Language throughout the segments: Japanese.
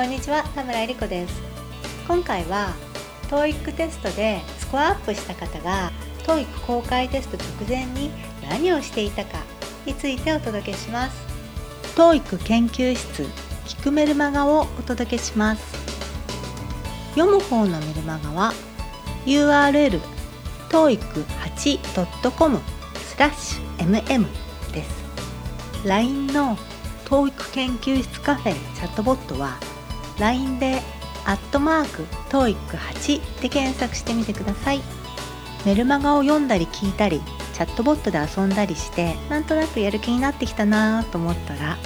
こんにちは田村えり子です。今回は TOEIC テストでスコアアップした方が TOEIC 公開テスト直前に何をしていたかについてお届けします。TOEIC 研究室聞くメルマガをお届けします。読む方のメルマガは URL toeic8.com スラッシュ mm です。LINE の TOEIC 研究室カフェチャットボットは LINE でアットマーク TOEIC8 で検索してみてください。メルマガを読んだり聞いたりチャットボットで遊んだりしてなんとなくやる気になってきたなと思ったら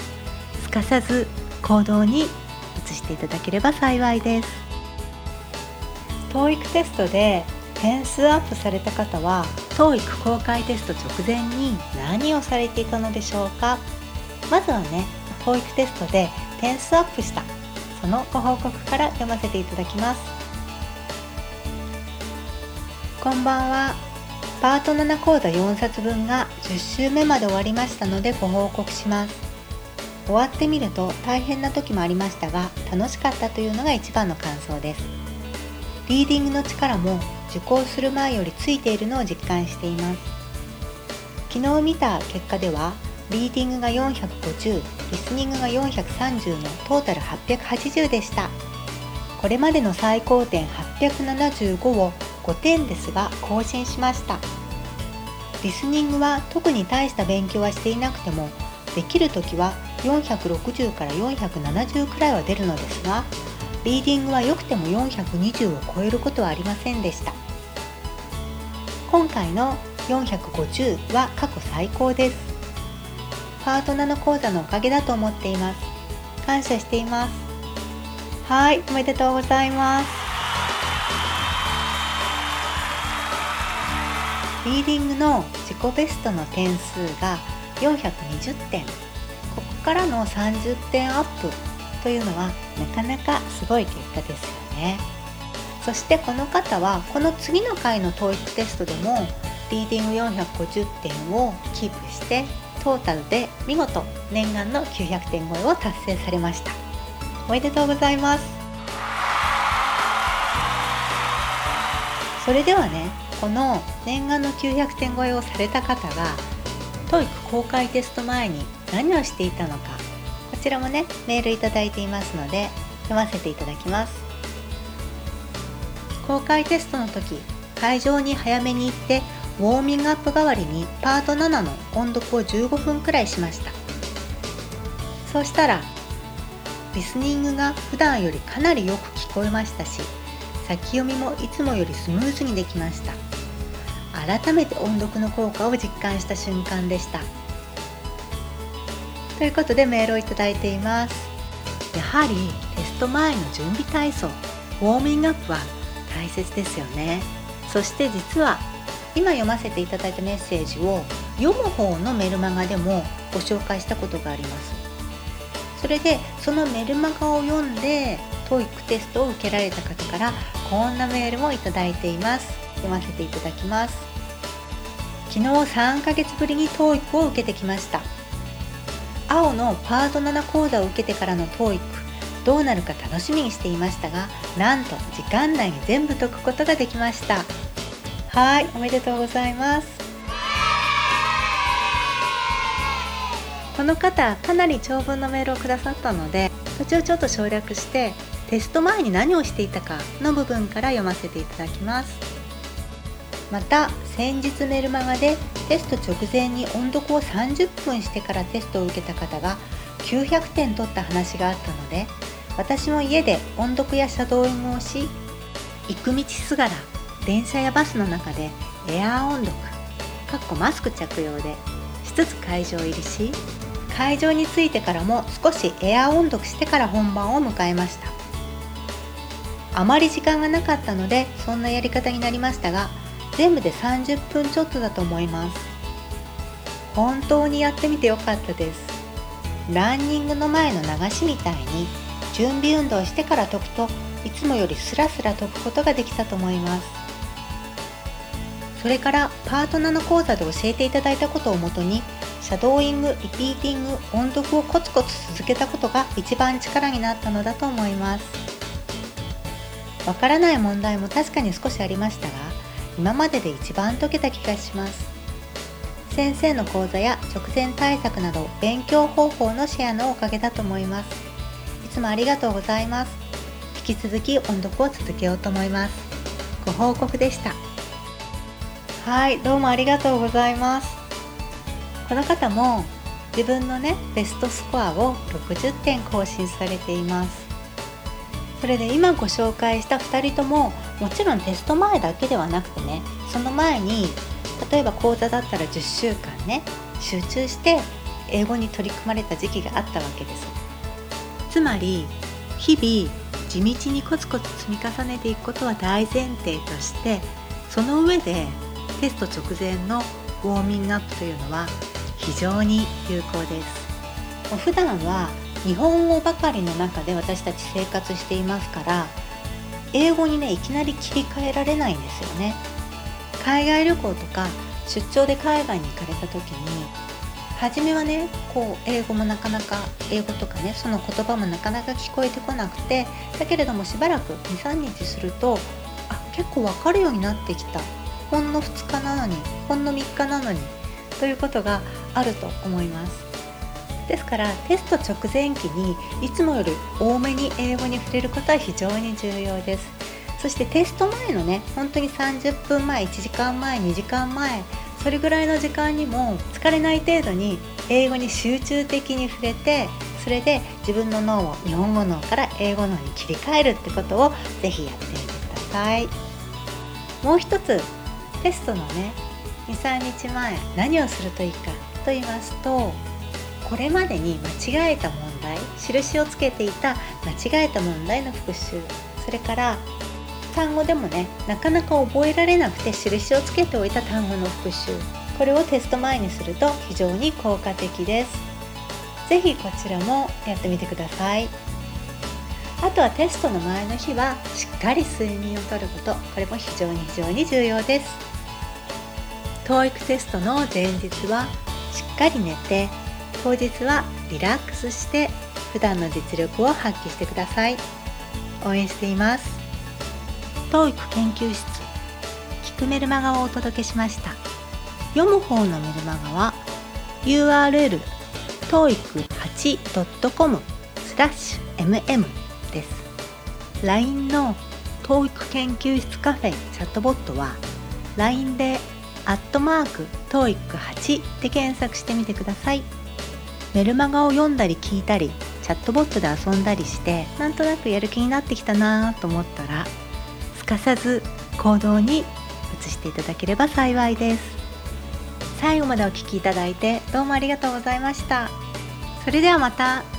すかさず行動に移していただければ幸いです。TOEIC テストで点数アップされた方は TOEIC 公開テスト直前に何をされていたのでしょうか。まずはね TOEIC テストで点数アップしたそのご報告から読ませていただきます。こんばんは。パート7講座4冊分が10週目まで終わりましたのでご報告します。終わってみると大変な時もありましたが楽しかったというのが一番の感想です。リーディングの力も受講する前よりついているのを実感しています。昨日見た結果ではリーディングが450リスニングが430のトータル880でした。これまでの最高点875を5点ですが更新しました。リスニングは特に大した勉強はしていなくてもできる時は460から470くらいは出るのですがリーディングは良くても420を超えることはありませんでした。今回の450は過去最高です。パートナーの講座のおかげだと思っています。感謝しています。はいおめでとうございます。リーディングの自己ベストの点数が420点。ここからの30点アップというのはなかなかすごい結果ですよね。そしてこの方はこの次の回の TOEIC テストでもリーディング450点をキープしてトータルで見事念願の900点超えを達成されました。おめでとうございます。それではねこの念願の900点超えをされた方が TOEIC 公開テスト前に何をしていたのかこちらもねメールいただいていますので読ませていただきます。公開テストの時会場に早めに行ってウォーミングアップ代わりにパート7の音読を15分くらいしました。そうしたらリスニングが普段よりかなりよく聞こえましたし先読みもいつもよりスムーズにできました。改めて音読の効果を実感した瞬間でした。ということでメールをいただいています。やはりテスト前の準備体操ウォーミングアップは大切ですよね。そして実は今読ませていただいたメッセージを読む方のメルマガでもご紹介したことがあります。それでそのメルマガを読んで TOEIC テストを受けられた方からこんなメールもいただいています。読ませていただきます。昨日3ヶ月ぶりに TOEIC を受けてきました。青のパート7講座を受けてからの TOEIC どうなるか楽しみにしていましたがなんと時間内に全部解くことができました。はいおめでとうございます。この方かなり長文のメールをくださったので途中ちょっと省略してテスト前に何をしていたかの部分から読ませていただきます。また先日メルマガでテスト直前に音読を30分してからテストを受けた方が900点取った話があったので私も家で音読やシャドーイングをし行く道すがら電車やバスの中でエアー音読かっこマスク着用でしつつ会場入りし会場に着いてからも少しエアー音読してから本番を迎えました。あまり時間がなかったのでそんなやり方になりましたが全部で30分ちょっとだと思います。本当にやってみてよかったです。ランニングの前の流しみたいに準備運動してから解くといつもよりスラスラ解くことができたと思います。それからパートナーの講座で教えていただいたことをもとにシャドーイングリピーティング音読をコツコツ続けたことが一番力になったのだと思います。わからない問題も確かに少しありましたが今までで一番解けた気がします。先生の講座や直前対策など勉強方法のシェアのおかげだと思います。いつもありがとうございます。引き続き音読を続けようと思います。ご報告でした。はいどうもありがとうございます。この方も自分のねベストスコアを60点更新されています。それで今ご紹介した2人とももちろんテスト前だけではなくてねその前に例えば講座だったら10週間ね集中して英語に取り組まれた時期があったわけです。つまり日々地道にコツコツ積み重ねていくことは大前提としてその上でテスト直前のウォーミングアップというのは非常に有効です。普段は日本語ばかりの中で私たち生活していますから英語にねいきなり切り替えられないんですよね。海外旅行とか出張で海外に行かれた時に初めはねこう英語もなかなか英語とかねその言葉もなかなか聞こえてこなくてだけれどもしばらく23日するとあ結構わかるようになってきた。ほんの2日なのにほんの3日なのにということがあると思います。ですからテスト直前期にいつもより多めに英語に触れることは非常に重要です。そしてテスト前のね本当に30分前1時間前2時間前それぐらいの時間にも疲れない程度に英語に集中的に触れてそれで自分の脳を日本語脳から英語脳に切り替えるってことをぜひやってみてください。もう一つテストのね23日前何をするといいかと言いますとこれまでに間違えた問題印をつけていた間違えた問題の復習それから単語でもねなかなか覚えられなくて印をつけておいた単語の復習これをテスト前にすると非常に効果的です。是非こちらもやってみてください。あとはテストの前の日はしっかり睡眠をとることこれも非常に非常に重要です。TOEIC テストの前日はしっかり寝て当日はリラックスして普段の実力を発揮してください。応援しています。TOEIC 研究室聞くメルマガをお届けしました。読む方のメルマガは URL toeic8.com スラッシュ mm です。LINE の TOEIC 研究室カフェチャットボットは LINE でアットマーク TOEIC8 で検索してみてください。メルマガを読んだり聞いたりチャットボットで遊んだりしてなんとなくやる気になってきたなと思ったらすかさず行動に移していただければ幸いです。最後までお聴きいただいてどうもありがとうございました。それではまた。